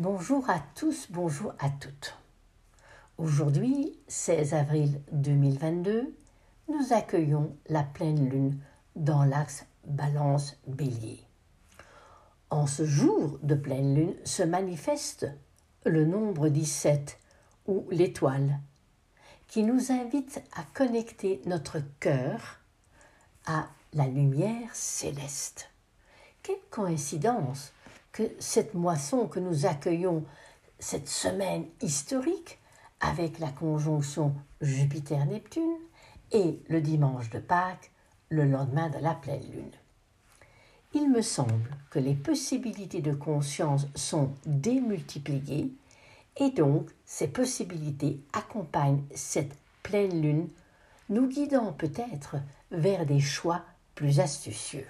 Bonjour à tous, bonjour à toutes. Aujourd'hui, 16 avril 2022, nous accueillons la pleine lune dans l'axe Balance-Bélier. En ce jour de pleine lune se manifeste le nombre 17 ou l'étoile qui nous invite à connecter notre cœur à la lumière céleste. Quelle coïncidence cette moisson que nous accueillons cette semaine historique avec la conjonction Jupiter-Neptune et le dimanche de Pâques, le lendemain de la pleine lune. Il me semble que les possibilités de conscience sont démultipliées et donc ces possibilités accompagnent cette pleine lune, nous guidant peut-être vers des choix plus astucieux.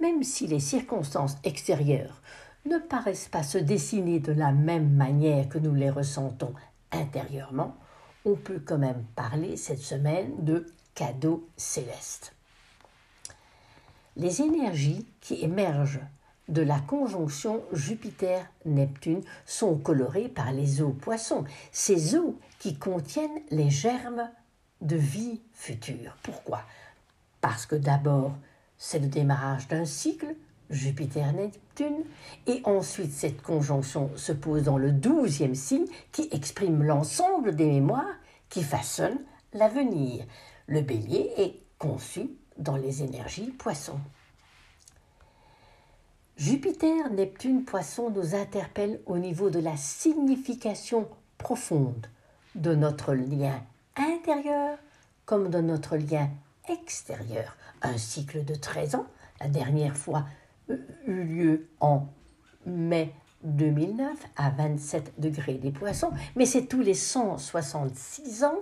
Même si les circonstances extérieures ne paraissent pas se dessiner de la même manière que nous les ressentons intérieurement, on peut quand même parler cette semaine de cadeau céleste. Les énergies qui émergent de la conjonction Jupiter-Neptune sont colorées par les eaux poissons, ces eaux qui contiennent les germes de vie future. Pourquoi? Parce que d'abord, c'est le démarrage d'un cycle, Jupiter-Neptune, et ensuite cette conjonction se pose dans le douzième signe qui exprime l'ensemble des mémoires qui façonnent l'avenir. Le bélier est conçu dans les énergies poissons. Jupiter, Neptune, Poisson nous interpellent au niveau de la signification profonde de notre lien intérieur comme de notre lien extérieur. Un cycle de 13 ans, la dernière fois eut lieu en mai 2009 à 27 degrés des poissons, mais c'est tous les 166 ans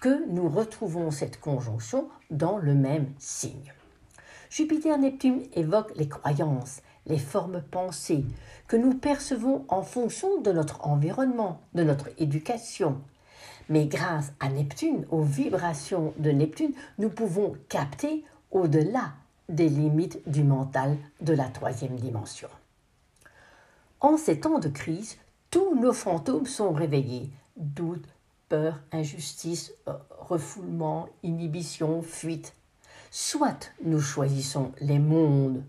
que nous retrouvons cette conjonction dans le même signe. Jupiter-Neptune évoque les croyances, les formes pensées que nous percevons en fonction de notre environnement, de notre éducation. Mais grâce à Neptune, aux vibrations de Neptune, nous pouvons capter au-delà des limites du mental de la troisième dimension. En ces temps de crise, tous nos fantômes sont réveillés. Doute, peur, injustice, refoulement, inhibition, fuite. Soit nous choisissons les mondes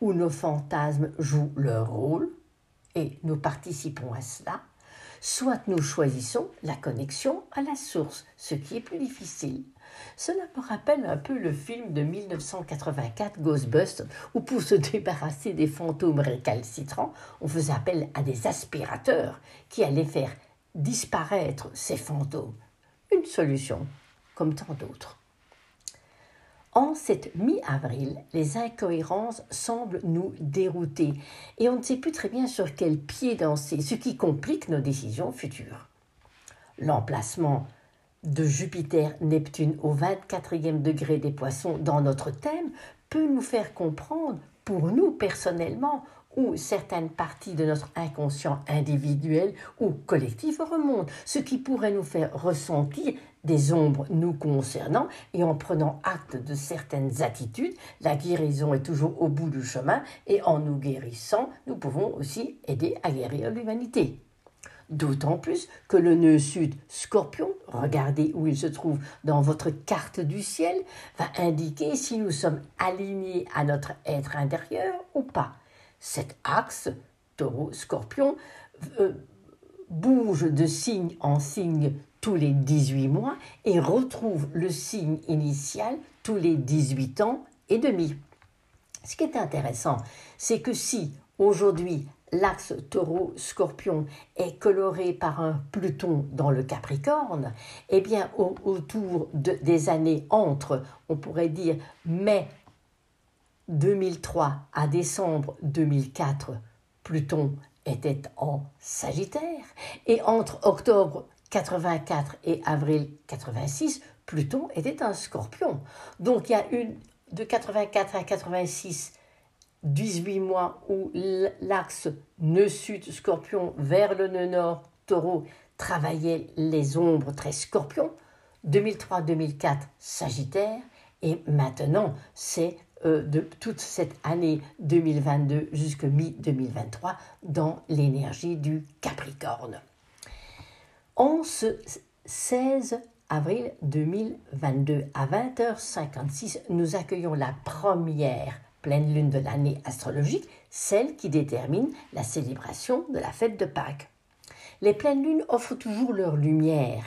où nos fantasmes jouent leur rôle, et nous participons à cela, soit nous choisissons la connexion à la source, ce qui est plus difficile. Cela me rappelle un peu le film de 1984 Ghostbusters, où pour se débarrasser des fantômes récalcitrants, on faisait appel à des aspirateurs qui allaient faire disparaître ces fantômes. Une solution, comme tant d'autres. En cette mi-avril, les incohérences semblent nous dérouter et on ne sait plus très bien sur quel pied danser, ce qui complique nos décisions futures. L'emplacement de Jupiter-Neptune au 24e degré des poissons dans notre thème peut nous faire comprendre, pour nous personnellement, où certaines parties de notre inconscient individuel ou collectif remontent, ce qui pourrait nous faire ressentir des ombres nous concernant et en prenant acte de certaines attitudes, la guérison est toujours au bout du chemin et en nous guérissant, nous pouvons aussi aider à guérir l'humanité. D'autant plus que le nœud sud scorpion, regardez où il se trouve dans votre carte du ciel, va indiquer si nous sommes alignés à notre être intérieur ou pas. Cet axe, taureau-scorpion, euh, bouge de signe en signe tous les 18 mois et retrouve le signe initial tous les 18 ans et demi. Ce qui est intéressant, c'est que si aujourd'hui l'axe taureau-scorpion est coloré par un Pluton dans le Capricorne, eh bien autour des années entre, on pourrait dire mai 2003 à décembre 2004, Pluton était en Sagittaire, et entre octobre 84 et avril 86, Pluton était un scorpion. Donc il y a une de 84 à 86, 18 mois où l'axe nœud sud scorpion vers le nœud nord taureau travaillait les ombres très scorpions. 2003-2004 Sagittaire et maintenant c'est euh, de toute cette année 2022 jusqu'à mi-2023 dans l'énergie du Capricorne. En ce 16 avril 2022 à 20h56, nous accueillons la première pleine lune de l'année astrologique, celle qui détermine la célébration de la fête de Pâques. Les pleines lunes offrent toujours leur lumière,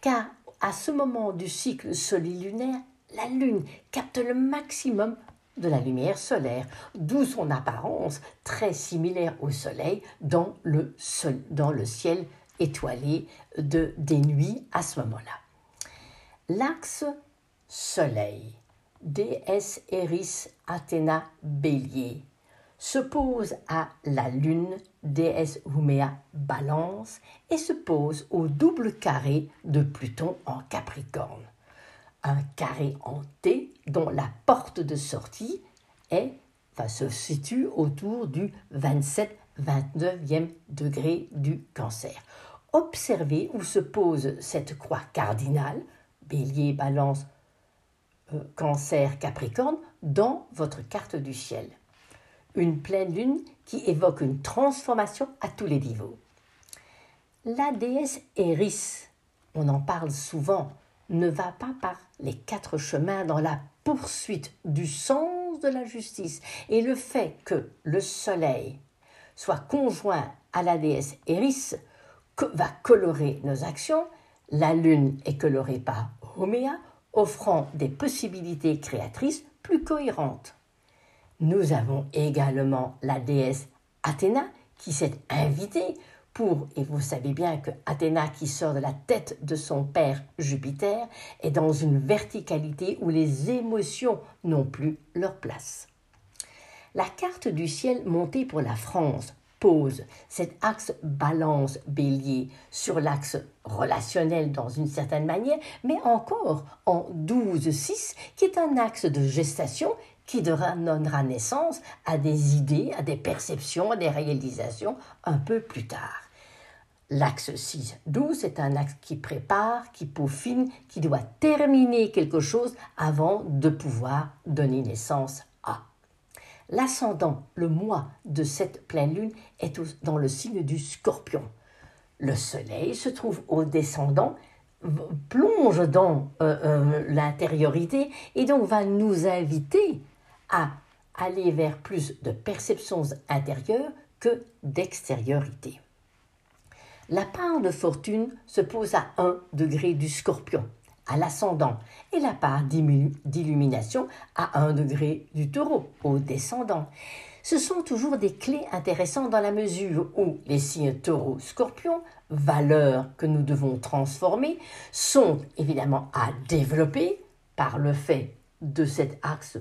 car à ce moment du cycle solilunaire, la lune capte le maximum de la lumière solaire, d'où son apparence très similaire au Soleil dans le, dans le ciel étoilé de, des nuits à ce moment-là. L'axe Soleil, déesse Eris Athéna Bélier, se pose à la Lune, déesse Huméa Balance, et se pose au double carré de Pluton en Capricorne un carré en T dont la porte de sortie est, se situe autour du 27-29e degré du cancer. Observez où se pose cette croix cardinale, bélier, balance, cancer, capricorne, dans votre carte du ciel. Une pleine lune qui évoque une transformation à tous les niveaux. La déesse Eris, on en parle souvent, ne va pas par les quatre chemins dans la poursuite du sens de la justice. Et le fait que le soleil soit conjoint à la déesse Eris va colorer nos actions. La lune est colorée par Homéa, offrant des possibilités créatrices plus cohérentes. Nous avons également la déesse Athéna qui s'est invitée pour, et vous savez bien que Athéna qui sort de la tête de son père Jupiter est dans une verticalité où les émotions n'ont plus leur place. La carte du ciel montée pour la France pose cet axe balance bélier sur l'axe relationnel dans une certaine manière, mais encore en 12-6, qui est un axe de gestation qui donnera naissance à des idées, à des perceptions, à des réalisations un peu plus tard. L'axe 6-12 est un axe qui prépare, qui peaufine, qui doit terminer quelque chose avant de pouvoir donner naissance. L'ascendant, le mois de cette pleine lune, est dans le signe du scorpion. Le soleil se trouve au descendant, plonge dans euh, euh, l'intériorité et donc va nous inviter à aller vers plus de perceptions intérieures que d'extériorité. La part de fortune se pose à 1 degré du scorpion, à l'ascendant, et la part d'illumination à 1 degré du taureau, au descendant. Ce sont toujours des clés intéressantes dans la mesure où les signes taureau-scorpion, valeurs que nous devons transformer, sont évidemment à développer par le fait de cet axe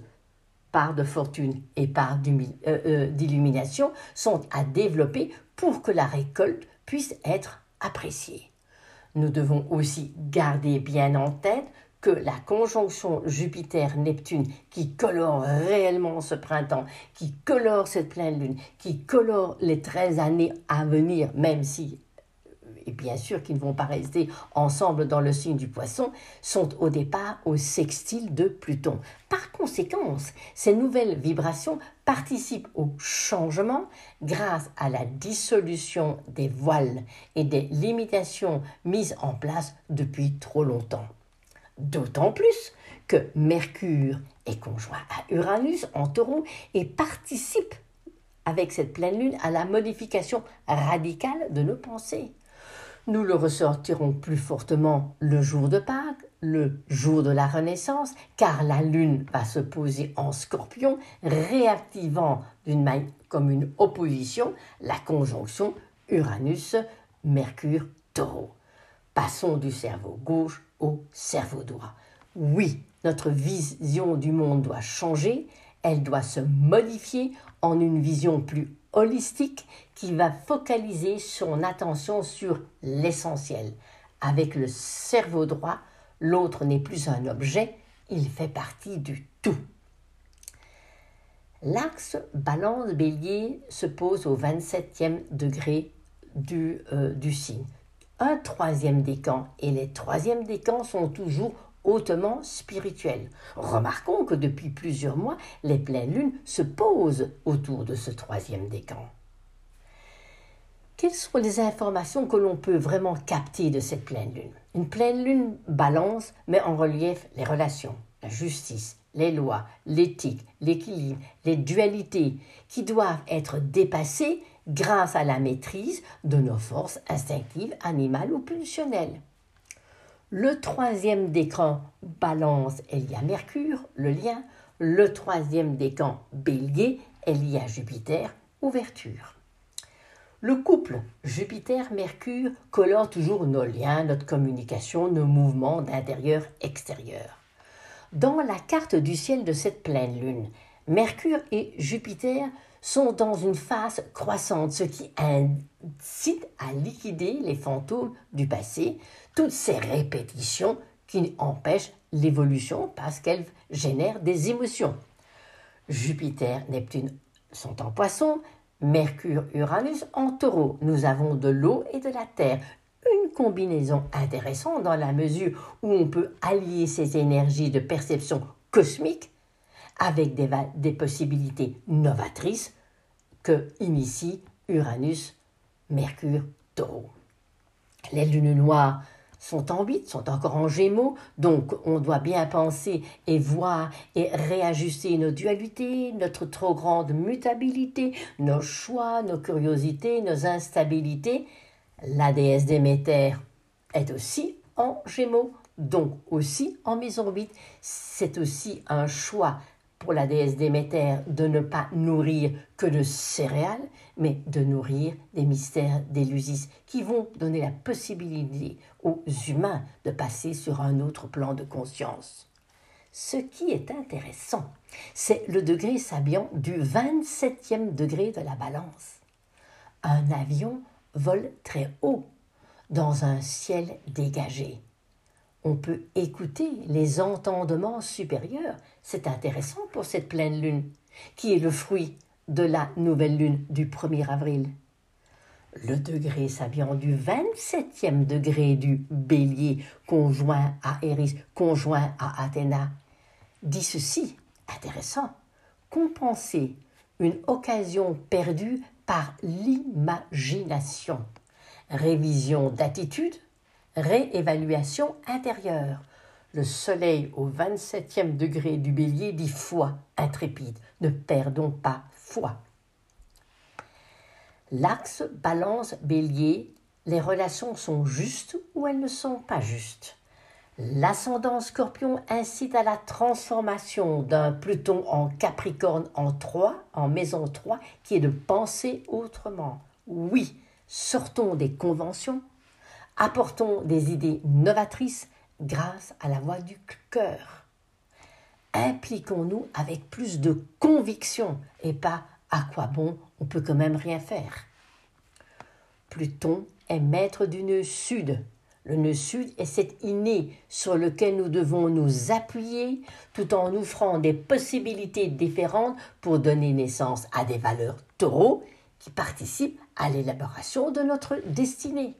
part de fortune et part euh, euh, d'illumination sont à développer pour que la récolte puisse être appréciée. Nous devons aussi garder bien en tête que la conjonction Jupiter-Neptune qui colore réellement ce printemps, qui colore cette pleine lune, qui colore les 13 années à venir, même si bien sûr qu'ils ne vont pas rester ensemble dans le signe du poisson, sont au départ au sextile de Pluton. Par conséquent, ces nouvelles vibrations participent au changement grâce à la dissolution des voiles et des limitations mises en place depuis trop longtemps. D'autant plus que Mercure est conjoint à Uranus en taureau et participe avec cette pleine lune à la modification radicale de nos pensées. Nous le ressortirons plus fortement le jour de Pâques, le jour de la Renaissance, car la Lune va se poser en scorpion, réactivant d'une manière comme une opposition la conjonction Uranus-Mercure-Taureau. Passons du cerveau gauche au cerveau droit. Oui, notre vision du monde doit changer, elle doit se modifier en une vision plus holistique qui va focaliser son attention sur l'essentiel. Avec le cerveau droit, l'autre n'est plus un objet, il fait partie du tout. L'axe balance-bélier se pose au 27e degré du, euh, du signe. Un troisième décan et les troisièmes décans sont toujours hautement spirituel. Remarquons que depuis plusieurs mois, les pleines lunes se posent autour de ce troisième décan. Quelles sont les informations que l'on peut vraiment capter de cette pleine lune? Une pleine lune balance met en relief les relations, la justice, les lois, l'éthique, l'équilibre, les dualités qui doivent être dépassées grâce à la maîtrise de nos forces instinctives, animales ou pulsionnelles. Le troisième décan balance est Mercure, le lien. Le troisième décan bélier est lié Jupiter, ouverture. Le couple Jupiter-Mercure colore toujours nos liens, notre communication, nos mouvements d'intérieur-extérieur. Dans la carte du ciel de cette pleine lune, Mercure et Jupiter sont dans une phase croissante, ce qui incite à liquider les fantômes du passé, toutes ces répétitions qui empêchent l'évolution parce qu'elles génèrent des émotions. Jupiter, Neptune sont en poisson, Mercure, Uranus en taureau. Nous avons de l'eau et de la terre. Une combinaison intéressante dans la mesure où on peut allier ces énergies de perception cosmique avec des, possibilités novatrices que initie Uranus, Mercure, Taureau. Les lunes noires sont en 8, sont encore en gémeaux, donc on doit bien penser et voir et réajuster nos dualités, notre trop grande mutabilité, nos choix, nos curiosités, nos instabilités. La déesse Déméter est aussi en gémeaux, donc aussi en maison 8. C'est aussi un choix pour la déesse Déméter de ne pas nourrir que de céréales, mais de nourrir des mystères d'Élusis qui vont donner la possibilité aux humains de passer sur un autre plan de conscience. Ce qui est intéressant, c'est le degré sabiant du 27e degré de la balance. Un avion vole très haut dans un ciel dégagé on peut écouter les entendements supérieurs. C'est intéressant pour cette pleine lune, qui est le fruit de la nouvelle lune du 1er avril. Le degré s'habillant du 27e degré du bélier conjoint à Eris, conjoint à Athéna, dit ceci, intéressant, compenser une occasion perdue par l'imagination, révision d'attitude, Réévaluation intérieure. Le soleil au 27e degré du bélier dit foi intrépide. Ne perdons pas foi. L'axe balance bélier, les relations sont justes ou elles ne sont pas justes? L'ascendant scorpion incite à la transformation d'un Pluton en Capricorne en 3, en maison 3, qui est de penser autrement. Oui, sortons des conventions, Apportons des idées novatrices grâce à la voix du cœur. Impliquons-nous avec plus de conviction et pas à quoi bon on peut quand même rien faire. Pluton est maître du nœud sud. Le nœud sud est cet inné sur lequel nous devons nous appuyer tout en offrant des possibilités différentes pour donner naissance à des valeurs taureaux qui participent à l'élaboration de notre destinée.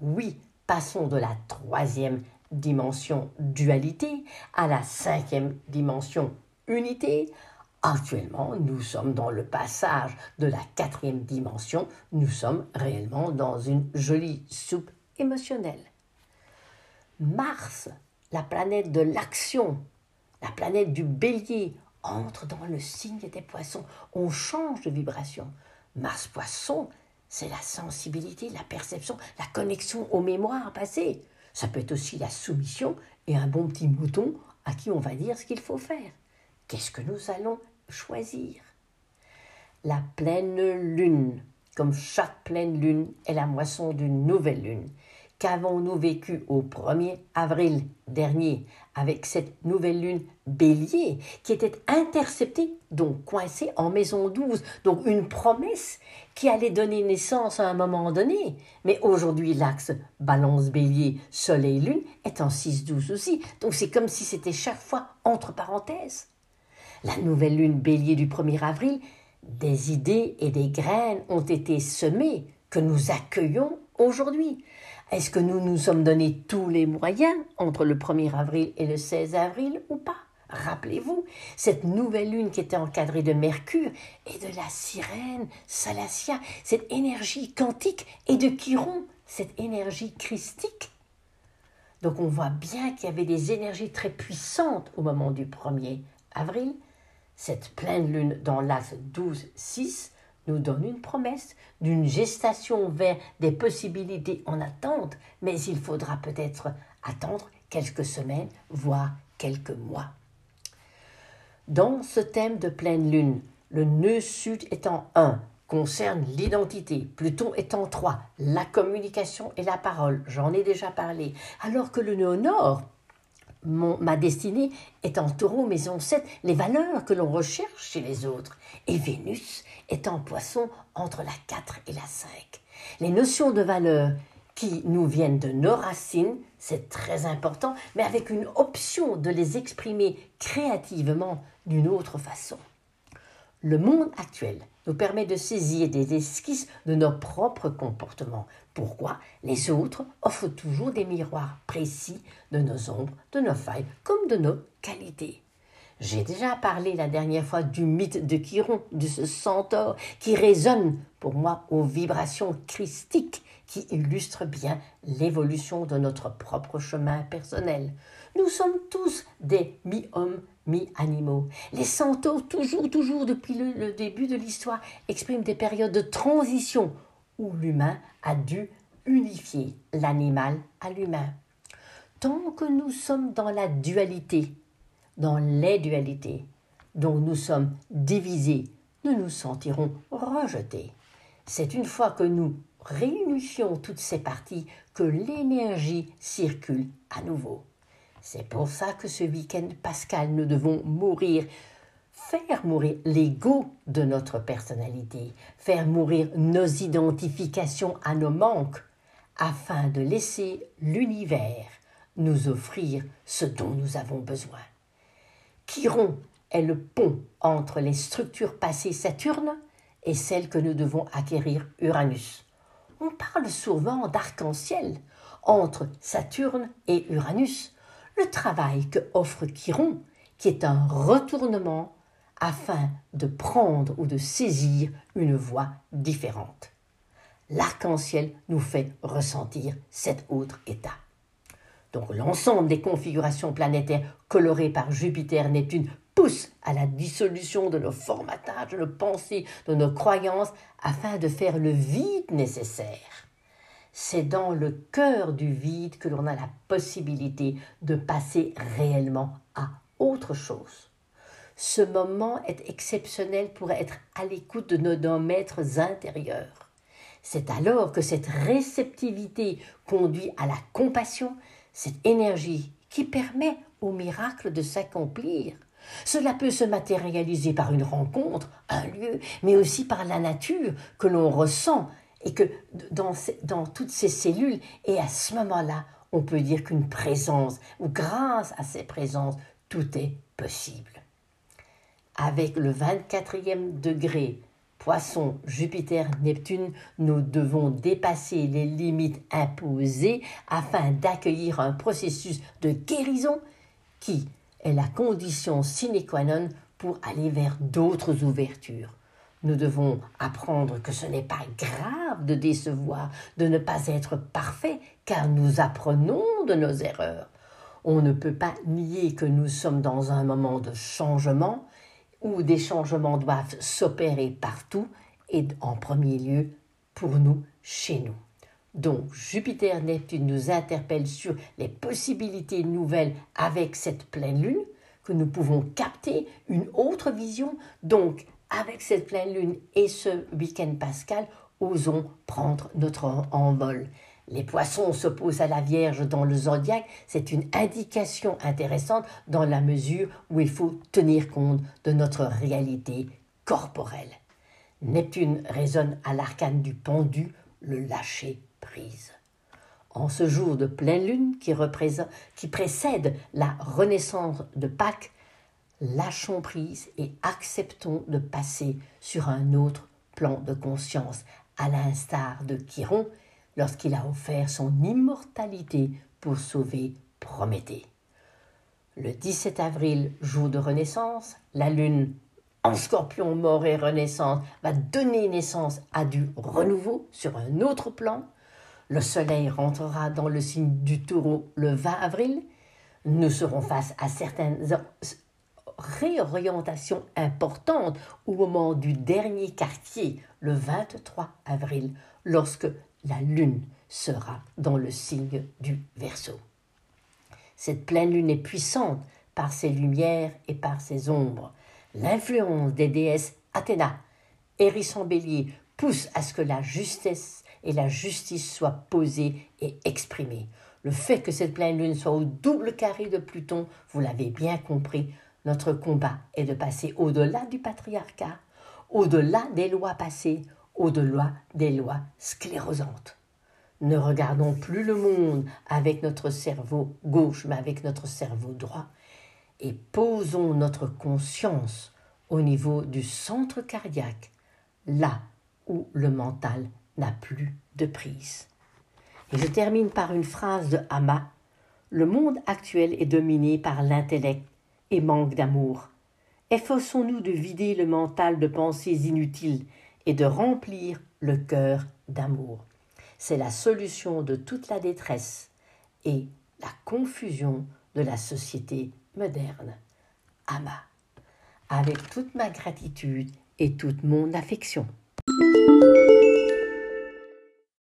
Oui, passons de la troisième dimension dualité à la cinquième dimension unité. Actuellement, nous sommes dans le passage de la quatrième dimension, nous sommes réellement dans une jolie soupe émotionnelle. Mars, la planète de l'action, la planète du bélier, entre dans le signe des poissons. On change de vibration. Mars poisson, c'est la sensibilité, la perception, la connexion aux mémoires passées. Ça peut être aussi la soumission et un bon petit mouton à qui on va dire ce qu'il faut faire. Qu'est-ce que nous allons choisir? La pleine lune, comme chaque pleine lune, est la moisson d'une nouvelle lune. Qu'avons-nous vécu au 1er avril dernier avec cette nouvelle lune bélier qui était interceptée, donc coincée en maison 12, donc une promesse qui allait donner naissance à un moment donné. Mais aujourd'hui, l'axe balance bélier, soleil, lune est en 6-12 aussi, donc c'est comme si c'était chaque fois entre parenthèses. La nouvelle lune bélier du 1er avril, des idées et des graines ont été semées que nous accueillons aujourd'hui Est-ce que nous nous sommes donné tous les moyens entre le 1er avril et le 16 avril ou pas? Rappelez-vous, cette nouvelle lune qui était encadrée de Mercure et de la sirène Salacia, cette énergie quantique et de Chiron, cette énergie christique. Donc on voit bien qu'il y avait des énergies très puissantes au moment du 1er avril. Cette pleine lune dans l'axe 12-6 nous donne une promesse d'une gestation vers des possibilités en attente, mais il faudra peut-être attendre quelques semaines, voire quelques mois. Dans ce thème de pleine lune, le nœud sud étant 1, concerne l'identité, Pluton étant 3, la communication et la parole, j'en ai déjà parlé, alors que le nœud nord, ma destinée est en taureau maison 7, les valeurs que l'on recherche chez les autres, et Vénus est en poisson entre la 4 et la 5. Les notions de valeur qui nous viennent de nos racines, c'est très important, mais avec une option de les exprimer créativement d'une autre façon. Le monde actuel nous permet de saisir des esquisses de nos propres comportements. Pourquoi? Les autres offrent toujours des miroirs précis de nos ombres, de nos failles, comme de nos qualités. J'ai déjà parlé la dernière fois du mythe de Chiron, de ce centaure qui résonne pour moi aux vibrations christiques qui illustrent bien l'évolution de notre propre chemin personnel. Nous sommes tous des mi-hommes, mi-animaux. Les centaures, toujours, toujours depuis le, début de l'histoire, expriment des périodes de transition où l'humain a dû unifier l'animal à l'humain. Tant que nous sommes dans la dualité, dans les dualités, dont nous sommes divisés, nous nous sentirons rejetés. C'est une fois que nous réunifions toutes ces parties que l'énergie circule à nouveau. C'est pour ça que ce week-end pascal, nous devons mourir, faire mourir l'ego de notre personnalité, faire mourir nos identifications à nos manques, afin de laisser l'univers nous offrir ce dont nous avons besoin. Chiron est le pont entre les structures passées Saturne et celles que nous devons acquérir Uranus. On parle souvent d'arc-en-ciel entre Saturne et Uranus, le travail que offre Chiron, qui est un retournement afin de prendre ou de saisir une voie différente. L'arc-en-ciel nous fait ressentir cet autre état. Donc l'ensemble des configurations planétaires colorées par Jupiter, Neptune pousse à la dissolution de nos formatages, de nos pensées, de nos croyances, afin de faire le vide nécessaire c'est dans le cœur du vide que l'on a la possibilité de passer réellement à autre chose. Ce moment est exceptionnel pour être à l'écoute de nos maîtres intérieurs. C'est alors que cette réceptivité conduit à la compassion, cette énergie qui permet au miracle de s'accomplir. Cela peut se matérialiser par une rencontre, un lieu, mais aussi par la nature que l'on ressent et que dans, dans toutes ces cellules, et à ce moment-là, on peut dire qu'une présence, ou grâce à ces présences, tout est possible. Avec le 24e degré, Poisson, Jupiter, Neptune, nous devons dépasser les limites imposées afin d'accueillir un processus de guérison qui est la condition sine qua non pour aller vers d'autres ouvertures. Nous devons apprendre que ce n'est pas grave de décevoir, de ne pas être parfait, car nous apprenons de nos erreurs. On ne peut pas nier que nous sommes dans un moment de changement, où des changements doivent s'opérer partout, et en premier lieu pour nous, chez nous. Donc Jupiter-Neptune nous interpelle sur les possibilités nouvelles avec cette pleine lune, que nous pouvons capter une autre vision, donc avec cette pleine lune et ce week-end pascal, osons prendre notre envol. Les poissons s'opposent à la Vierge dans le zodiaque, c'est une indication intéressante dans la mesure où il faut tenir compte de notre réalité corporelle. Neptune résonne à l'arcane du pendu, le lâcher prise. En ce jour de pleine lune qui, qui précède la renaissance de Pâques, lâchons prise et acceptons de passer sur un autre plan de conscience, à l'instar de Chiron, lorsqu'il a offert son immortalité pour sauver Prométhée. Le 17 avril, jour de renaissance, la lune en scorpion mort et renaissance va donner naissance à du renouveau sur un autre plan. Le soleil rentrera dans le signe du taureau le 20 avril. Nous serons face à certaines réorientations importantes au moment du dernier quartier, le 23 avril, lorsque la lune sera dans le signe du Verseau. Cette pleine lune est puissante par ses lumières et par ses ombres. L'influence des déesses Athéna, hérissant bélier, pousse à ce que la justesse et la justice soient posées et exprimées. Le fait que cette pleine lune soit au double carré de Pluton, vous l'avez bien compris, notre combat est de passer au-delà du patriarcat, au-delà des lois passées, au-delà des lois sclérosantes. Ne regardons plus le monde avec notre cerveau gauche, mais avec notre cerveau droit, et posons notre conscience au niveau du centre cardiaque, là où le mental n'a plus de prise. Et je termine par une phrase de Hama. Le monde actuel est dominé par l'intellect et manque d'amour. Efforçons-nous de vider le mental de pensées inutiles et de remplir le cœur d'amour. C'est la solution de toute la détresse et la confusion de la société moderne. Ama, avec toute ma gratitude et toute mon affection.